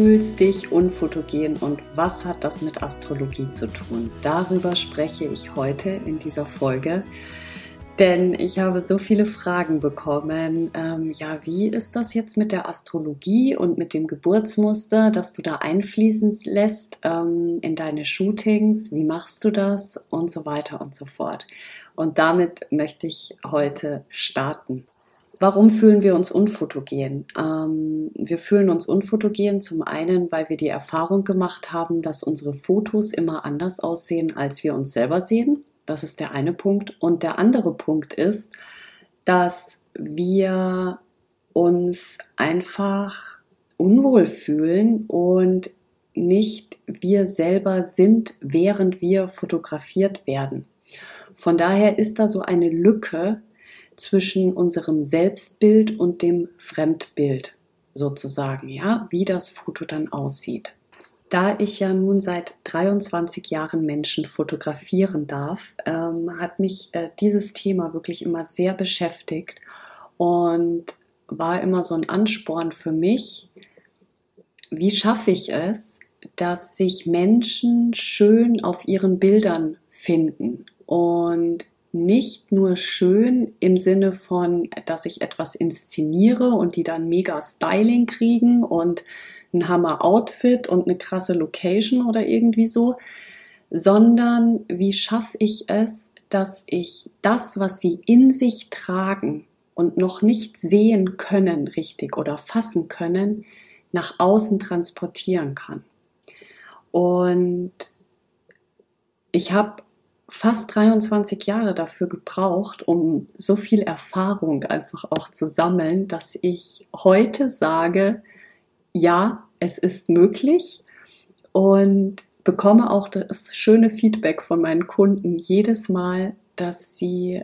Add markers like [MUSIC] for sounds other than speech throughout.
Fühlst dich unfotogen und was hat das mit Astrologie zu tun? Darüber spreche ich heute in dieser Folge, denn ich habe so viele Fragen bekommen. Ähm, ja, wie ist das jetzt mit der Astrologie und mit dem Geburtsmuster, das du da einfließen lässt ähm, in deine Shootings? Wie machst du das? Und so weiter und so fort. Und damit möchte ich heute starten. Warum fühlen wir uns unfotogen? Ähm, wir fühlen uns unfotogen zum einen, weil wir die Erfahrung gemacht haben, dass unsere Fotos immer anders aussehen, als wir uns selber sehen. Das ist der eine Punkt. Und der andere Punkt ist, dass wir uns einfach unwohl fühlen und nicht wir selber sind, während wir fotografiert werden. Von daher ist da so eine Lücke, zwischen unserem Selbstbild und dem Fremdbild sozusagen, ja, wie das Foto dann aussieht. Da ich ja nun seit 23 Jahren Menschen fotografieren darf, ähm, hat mich äh, dieses Thema wirklich immer sehr beschäftigt und war immer so ein Ansporn für mich. Wie schaffe ich es, dass sich Menschen schön auf ihren Bildern finden und nicht nur schön im Sinne von, dass ich etwas inszeniere und die dann mega Styling kriegen und ein Hammer Outfit und eine krasse Location oder irgendwie so, sondern wie schaffe ich es, dass ich das, was sie in sich tragen und noch nicht sehen können richtig oder fassen können, nach außen transportieren kann. Und ich habe fast 23 Jahre dafür gebraucht, um so viel Erfahrung einfach auch zu sammeln, dass ich heute sage, ja, es ist möglich und bekomme auch das schöne Feedback von meinen Kunden jedes Mal, dass sie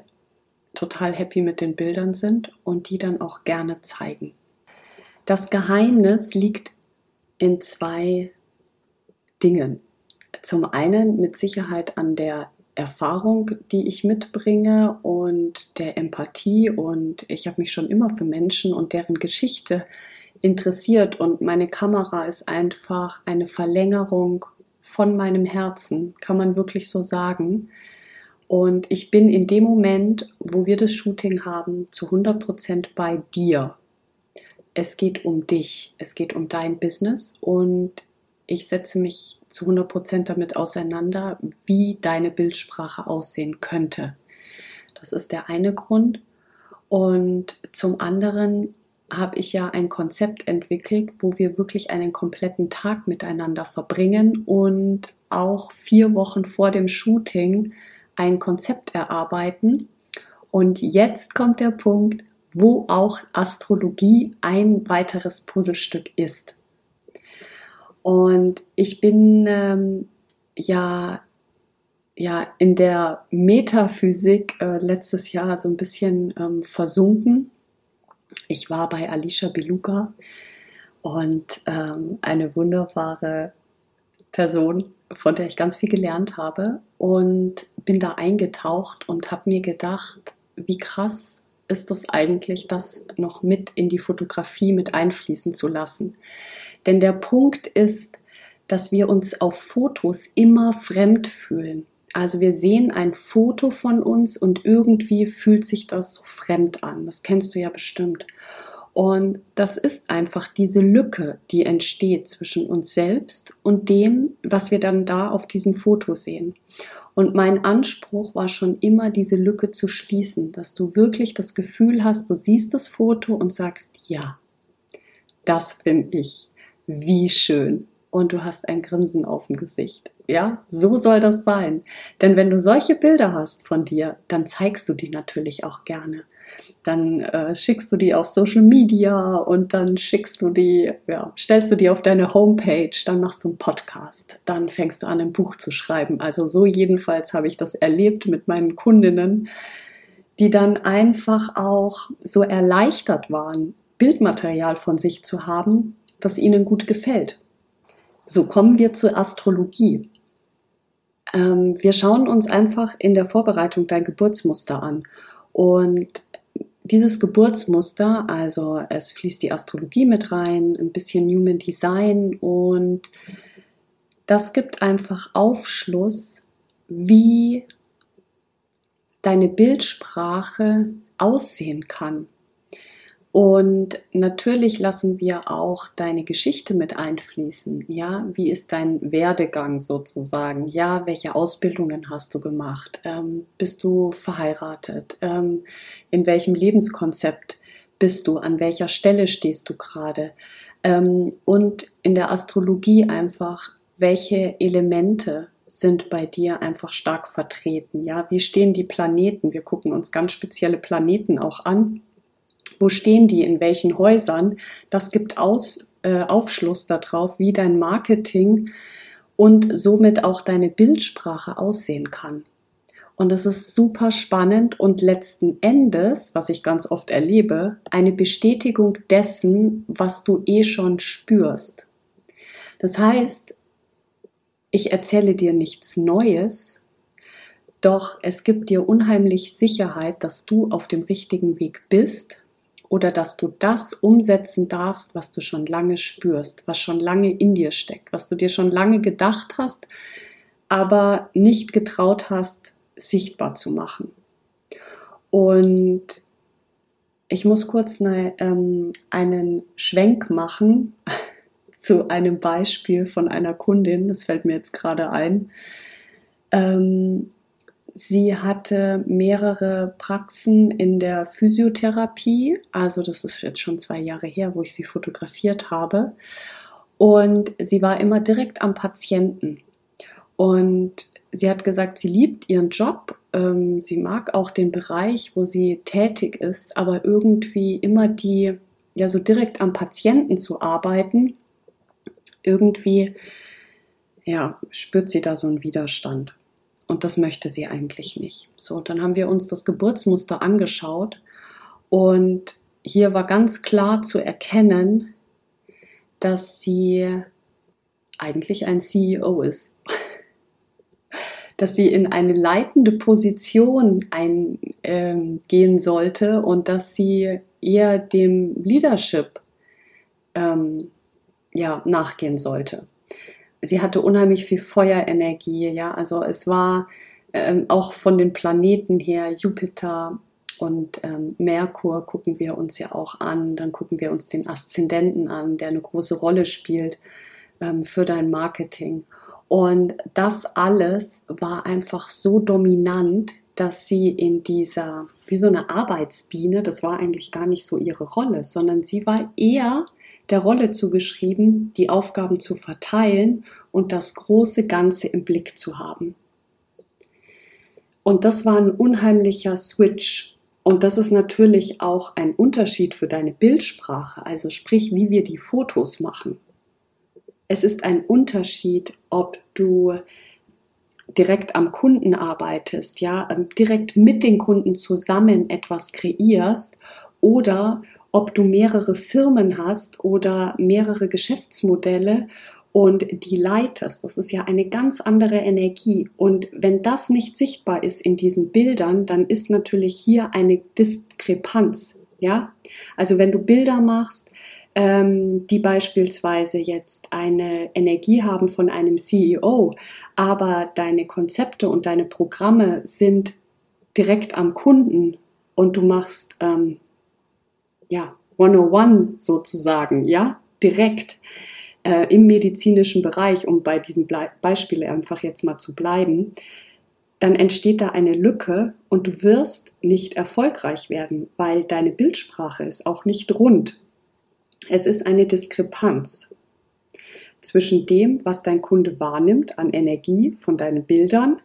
total happy mit den Bildern sind und die dann auch gerne zeigen. Das Geheimnis liegt in zwei Dingen. Zum einen mit Sicherheit an der Erfahrung, die ich mitbringe und der Empathie. Und ich habe mich schon immer für Menschen und deren Geschichte interessiert. Und meine Kamera ist einfach eine Verlängerung von meinem Herzen, kann man wirklich so sagen. Und ich bin in dem Moment, wo wir das Shooting haben, zu 100 Prozent bei dir. Es geht um dich, es geht um dein Business und ich setze mich zu 100 Prozent damit auseinander, wie deine Bildsprache aussehen könnte. Das ist der eine Grund. Und zum anderen habe ich ja ein Konzept entwickelt, wo wir wirklich einen kompletten Tag miteinander verbringen und auch vier Wochen vor dem Shooting ein Konzept erarbeiten. Und jetzt kommt der Punkt, wo auch Astrologie ein weiteres Puzzlestück ist. Und ich bin ähm, ja, ja in der Metaphysik äh, letztes Jahr so ein bisschen ähm, versunken. Ich war bei Alicia Beluga und ähm, eine wunderbare Person, von der ich ganz viel gelernt habe und bin da eingetaucht und habe mir gedacht, wie krass ist das eigentlich, das noch mit in die Fotografie mit einfließen zu lassen. Denn der Punkt ist, dass wir uns auf Fotos immer fremd fühlen. Also wir sehen ein Foto von uns und irgendwie fühlt sich das so fremd an. Das kennst du ja bestimmt. Und das ist einfach diese Lücke, die entsteht zwischen uns selbst und dem, was wir dann da auf diesem Foto sehen. Und mein Anspruch war schon immer, diese Lücke zu schließen, dass du wirklich das Gefühl hast, du siehst das Foto und sagst, ja, das bin ich wie schön. und du hast ein Grinsen auf dem Gesicht. Ja, so soll das sein. Denn wenn du solche Bilder hast von dir, dann zeigst du die natürlich auch gerne. Dann äh, schickst du die auf Social Media und dann schickst du die, ja, stellst du die auf deine Homepage, dann machst du einen Podcast, dann fängst du an, ein Buch zu schreiben. Also so jedenfalls habe ich das erlebt mit meinen Kundinnen, die dann einfach auch so erleichtert waren, Bildmaterial von sich zu haben, das ihnen gut gefällt. So kommen wir zur Astrologie. Ähm, wir schauen uns einfach in der Vorbereitung dein Geburtsmuster an. Und dieses Geburtsmuster, also es fließt die Astrologie mit rein, ein bisschen Human Design und das gibt einfach Aufschluss, wie deine Bildsprache aussehen kann. Und natürlich lassen wir auch deine Geschichte mit einfließen. Ja, wie ist dein Werdegang sozusagen? Ja, welche Ausbildungen hast du gemacht? Ähm, bist du verheiratet? Ähm, in welchem Lebenskonzept bist du? An welcher Stelle stehst du gerade? Ähm, und in der Astrologie einfach, welche Elemente sind bei dir einfach stark vertreten? Ja, wie stehen die Planeten? Wir gucken uns ganz spezielle Planeten auch an wo stehen die, in welchen Häusern. Das gibt Aus, äh, Aufschluss darauf, wie dein Marketing und somit auch deine Bildsprache aussehen kann. Und das ist super spannend und letzten Endes, was ich ganz oft erlebe, eine Bestätigung dessen, was du eh schon spürst. Das heißt, ich erzähle dir nichts Neues, doch es gibt dir unheimlich Sicherheit, dass du auf dem richtigen Weg bist oder dass du das umsetzen darfst, was du schon lange spürst, was schon lange in dir steckt, was du dir schon lange gedacht hast, aber nicht getraut hast, sichtbar zu machen. Und ich muss kurz eine, ähm, einen Schwenk machen [LAUGHS] zu einem Beispiel von einer Kundin, das fällt mir jetzt gerade ein. Ähm, Sie hatte mehrere Praxen in der Physiotherapie. Also das ist jetzt schon zwei Jahre her, wo ich sie fotografiert habe. Und sie war immer direkt am Patienten. Und sie hat gesagt, sie liebt ihren Job. Ähm, sie mag auch den Bereich, wo sie tätig ist, aber irgendwie immer die, ja, so direkt am Patienten zu arbeiten, irgendwie, ja, spürt sie da so einen Widerstand. Und das möchte sie eigentlich nicht. So, dann haben wir uns das Geburtsmuster angeschaut und hier war ganz klar zu erkennen, dass sie eigentlich ein CEO ist. [LAUGHS] Dass sie in eine leitende Position eingehen ähm, sollte und dass sie eher dem Leadership ähm, ja, nachgehen sollte sie hatte unheimlich viel Feuerenergie, ja, also es war ähm, auch von den Planeten her Jupiter und ähm, Merkur gucken wir uns ja auch an, dann gucken wir uns den Aszendenten an, der eine große Rolle spielt ähm, für dein Marketing. Und das alles war einfach so dominant, dass sie in dieser, wie so eine Arbeitsbiene, das war eigentlich gar nicht so ihre Rolle, sondern sie war eher der Rolle zugeschrieben, die Aufgaben zu verteilen und das große Ganze im Blick zu haben. Und das war ein unheimlicher Switch. Und das ist natürlich auch ein Unterschied für deine Bildsprache, also sprich, wie wir die Fotos machen. Es ist ein Unterschied, ob du direkt am Kunden arbeitest, ja, direkt mit den Kunden zusammen etwas kreierst oder ob du mehrere Firmen hast oder mehrere Geschäftsmodelle und die leitest. Das ist ja eine ganz andere Energie. Und wenn das nicht sichtbar ist in diesen Bildern, dann ist natürlich hier eine Diskrepanz. Ja, also wenn du Bilder machst, ähm, die beispielsweise jetzt eine Energie haben von einem CEO, aber deine Konzepte und deine Programme sind direkt am Kunden und du machst ähm, ja, 101 sozusagen, ja, direkt äh, im medizinischen Bereich, um bei diesen Ble Beispielen einfach jetzt mal zu bleiben, dann entsteht da eine Lücke und du wirst nicht erfolgreich werden, weil deine Bildsprache ist auch nicht rund. Es ist eine Diskrepanz. zwischen dem, was dein Kunde wahrnimmt an Energie von deinen Bildern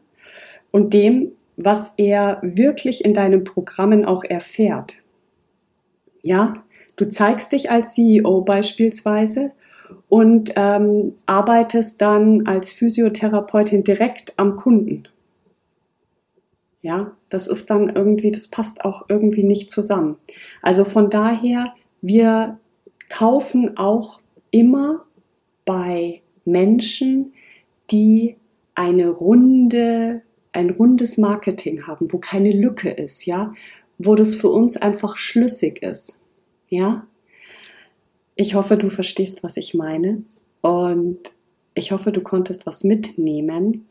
und dem, was er wirklich in deinen Programmen auch erfährt. Ja, du zeigst dich als CEO beispielsweise und ähm, arbeitest dann als Physiotherapeutin direkt am Kunden. Ja, das ist dann irgendwie, das passt auch irgendwie nicht zusammen. Also von daher, wir kaufen auch immer bei Menschen, die eine runde, ein rundes Marketing haben, wo keine Lücke ist, ja, wo das für uns einfach schlüssig ist, ja. Ich hoffe, du verstehst, was ich meine und ich hoffe, du konntest was mitnehmen,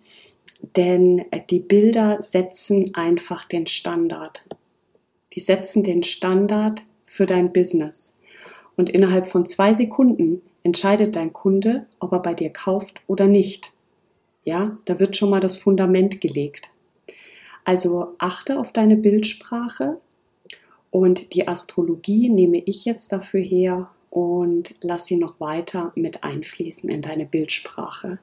denn die Bilder setzen einfach den Standard. Die setzen den Standard für dein Business. Und innerhalb von zwei Sekunden entscheidet dein Kunde, ob er bei dir kauft oder nicht. Ja, da wird schon mal das Fundament gelegt. Also achte auf deine Bildsprache und die Astrologie nehme ich jetzt dafür her und lass sie noch weiter mit einfließen in deine Bildsprache.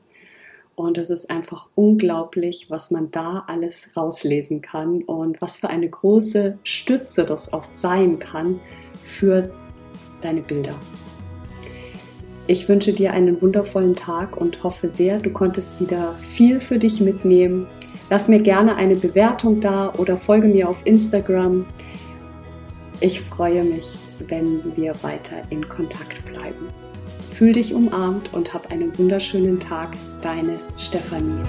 Und es ist einfach unglaublich, was man da alles rauslesen kann und was für eine große Stütze das oft sein kann für deine Bilder. Ich wünsche dir einen wundervollen Tag und hoffe sehr, du konntest wieder viel für dich mitnehmen. Lass mir gerne eine Bewertung da oder folge mir auf Instagram. Ich freue mich, wenn wir weiter in Kontakt bleiben. Fühl dich umarmt und hab einen wunderschönen Tag. Deine Stefanie.